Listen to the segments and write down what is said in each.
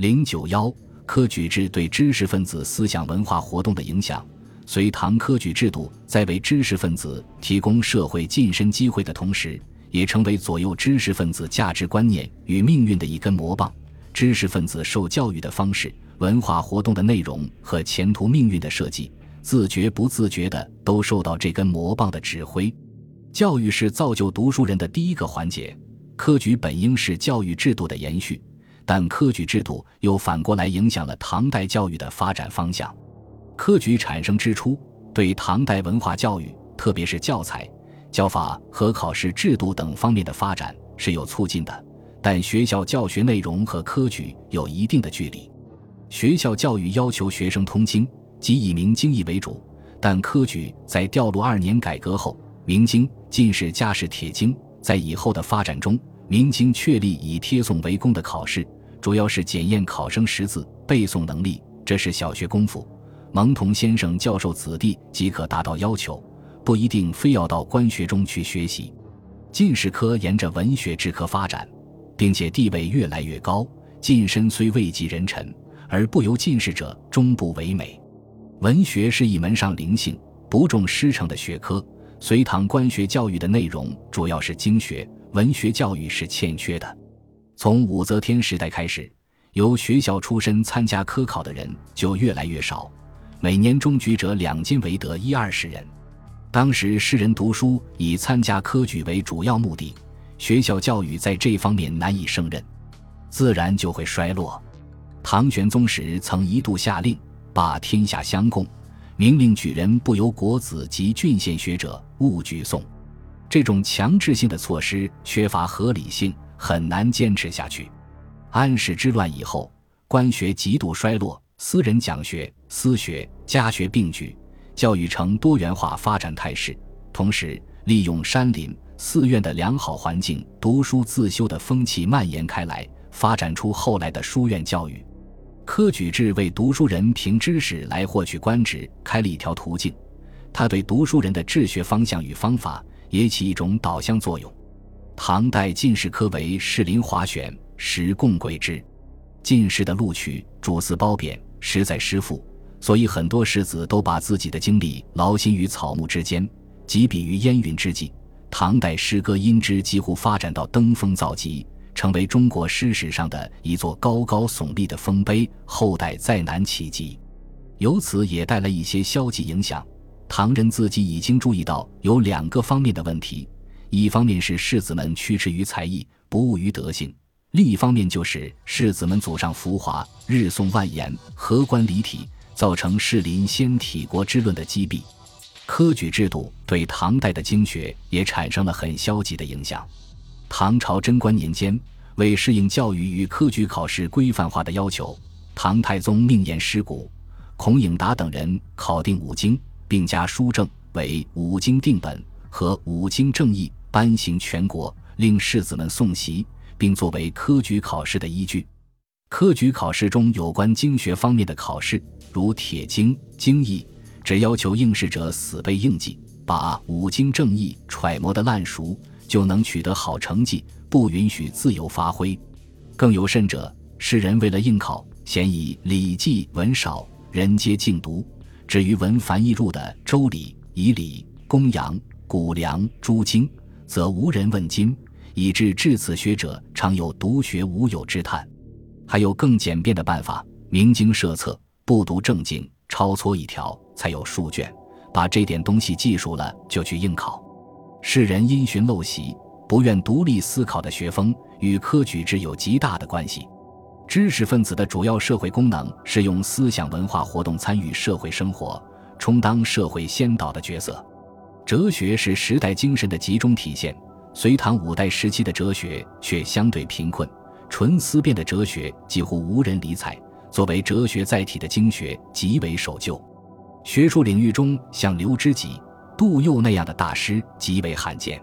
零九幺科举制对知识分子思想文化活动的影响。隋唐科举制度在为知识分子提供社会晋升机会的同时，也成为左右知识分子价值观念与命运的一根魔棒。知识分子受教育的方式、文化活动的内容和前途命运的设计，自觉不自觉的都受到这根魔棒的指挥。教育是造就读书人的第一个环节，科举本应是教育制度的延续，但科举制度又反过来影响了唐代教育的发展方向。科举产生之初，对唐代文化教育，特别是教材、教法和考试制度等方面的发展是有促进的。但学校教学内容和科举有一定的距离。学校教育要求学生通经，即以明经义为主，但科举在调入二年改革后，明经、进士加试铁经。在以后的发展中，明经确立以贴诵为功的考试，主要是检验考生识字、背诵能力，这是小学功夫。蒙童先生教授子弟即可达到要求，不一定非要到官学中去学习。进士科沿着文学之科发展，并且地位越来越高。进身虽位极人臣，而不由进士者终不为美。文学是一门上灵性、不重师承的学科。隋唐官学教育的内容主要是经学，文学教育是欠缺的。从武则天时代开始，由学校出身参加科考的人就越来越少。每年中举者两金为得一二十人，当时士人读书以参加科举为主要目的，学校教育在这方面难以胜任，自然就会衰落。唐玄宗时曾一度下令罢天下乡贡，明令举人不由国子及郡县学者勿举诵。这种强制性的措施缺乏合理性，很难坚持下去。安史之乱以后，官学极度衰落。私人讲学、私学、家学并举，教育呈多元化发展态势。同时，利用山林、寺院的良好环境，读书自修的风气蔓延开来，发展出后来的书院教育。科举制为读书人凭知识来获取官职开了一条途径，它对读书人的治学方向与方法也起一种导向作用。唐代进士科为士林华选，时共贵之。进士的录取主司褒贬。实在失父，所以很多士子都把自己的精力劳心于草木之间，几笔于烟云之际。唐代诗歌因之几乎发展到登峰造极，成为中国诗史上的一座高高耸立的丰碑，后代再难企及。由此也带来一些消极影响。唐人自己已经注意到有两个方面的问题：一方面是士子们趋之于才艺，不务于德性。另一方面，就是士子们祖上浮华，日诵万言，荷官离体，造成士林先体国之论的积弊。科举制度对唐代的经学也产生了很消极的影响。唐朝贞观年间，为适应教育与科举考试规范化的要求，唐太宗命言师古、孔颖达等人考定五经，并加书证为五经定本和五经正义，颁行全国，令士子们诵习。并作为科举考试的依据。科举考试中有关经学方面的考试，如铁经、经义，只要求应试者死背硬记，把五经正义揣摩得烂熟，就能取得好成绩，不允许自由发挥。更有甚者，世人为了应考，嫌以《礼记》文少，人皆敬读；至于文繁易入的《周礼》《仪礼》《公羊》《谷梁》诸经，则无人问津。以致至此学者常有独学无友之叹。还有更简便的办法：明经设册，不读正经，抄错一条才有数卷，把这点东西记熟了就去应考。世人因循陋习，不愿独立思考的学风，与科举制有极大的关系。知识分子的主要社会功能是用思想文化活动参与社会生活，充当社会先导的角色。哲学是时代精神的集中体现。隋唐五代时期的哲学却相对贫困，纯思辨的哲学几乎无人理睬。作为哲学载体的经学极为守旧，学术领域中像刘知几、杜佑那样的大师极为罕见，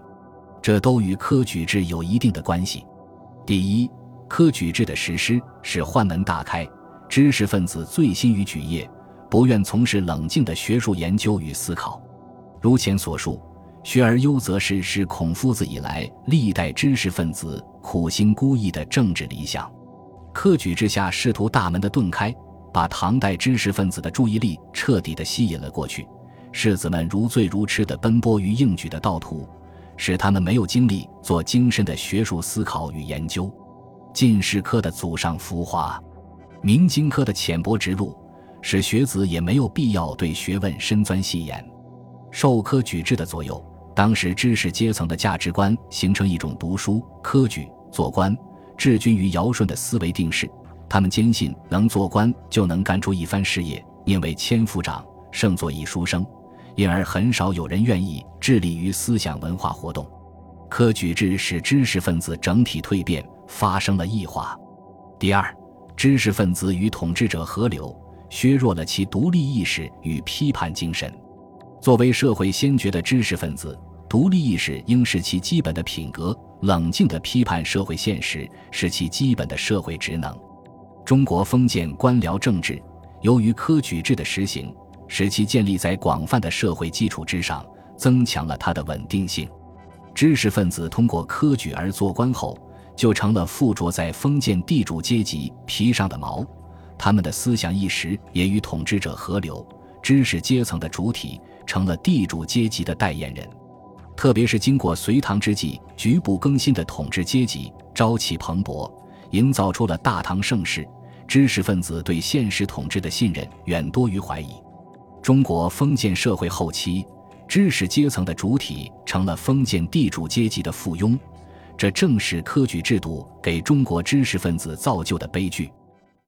这都与科举制有一定的关系。第一，科举制的实施使宦门大开，知识分子醉心于举业，不愿从事冷静的学术研究与思考。如前所述。学而优则仕是孔夫子以来历代知识分子苦心孤诣的政治理想。科举之下仕途大门的顿开，把唐代知识分子的注意力彻底的吸引了过去。士子们如醉如痴的奔波于应举的道途，使他们没有精力做精深的学术思考与研究。进士科的祖上浮华，明经科的浅薄直路，使学子也没有必要对学问深钻细研。受科举制的左右，当时知识阶层的价值观形成一种读书、科举、做官、治军于尧舜的思维定式。他们坚信能做官就能干出一番事业，因为千夫长胜作一书生，因而很少有人愿意致力于思想文化活动。科举制使知识分子整体蜕变。发生了异化。第二，知识分子与统治者合流，削弱了其独立意识与批判精神。作为社会先觉的知识分子，独立意识应是其基本的品格，冷静地批判社会现实是其基本的社会职能。中国封建官僚政治由于科举制的实行，使其建立在广泛的社会基础之上，增强了它的稳定性。知识分子通过科举而做官后。就成了附着在封建地主阶级皮上的毛，他们的思想意识也与统治者合流，知识阶层的主体成了地主阶级的代言人。特别是经过隋唐之际局部更新的统治阶级朝气蓬勃，营造出了大唐盛世，知识分子对现实统治的信任远多于怀疑。中国封建社会后期，知识阶层的主体成了封建地主阶级的附庸。这正是科举制度给中国知识分子造就的悲剧。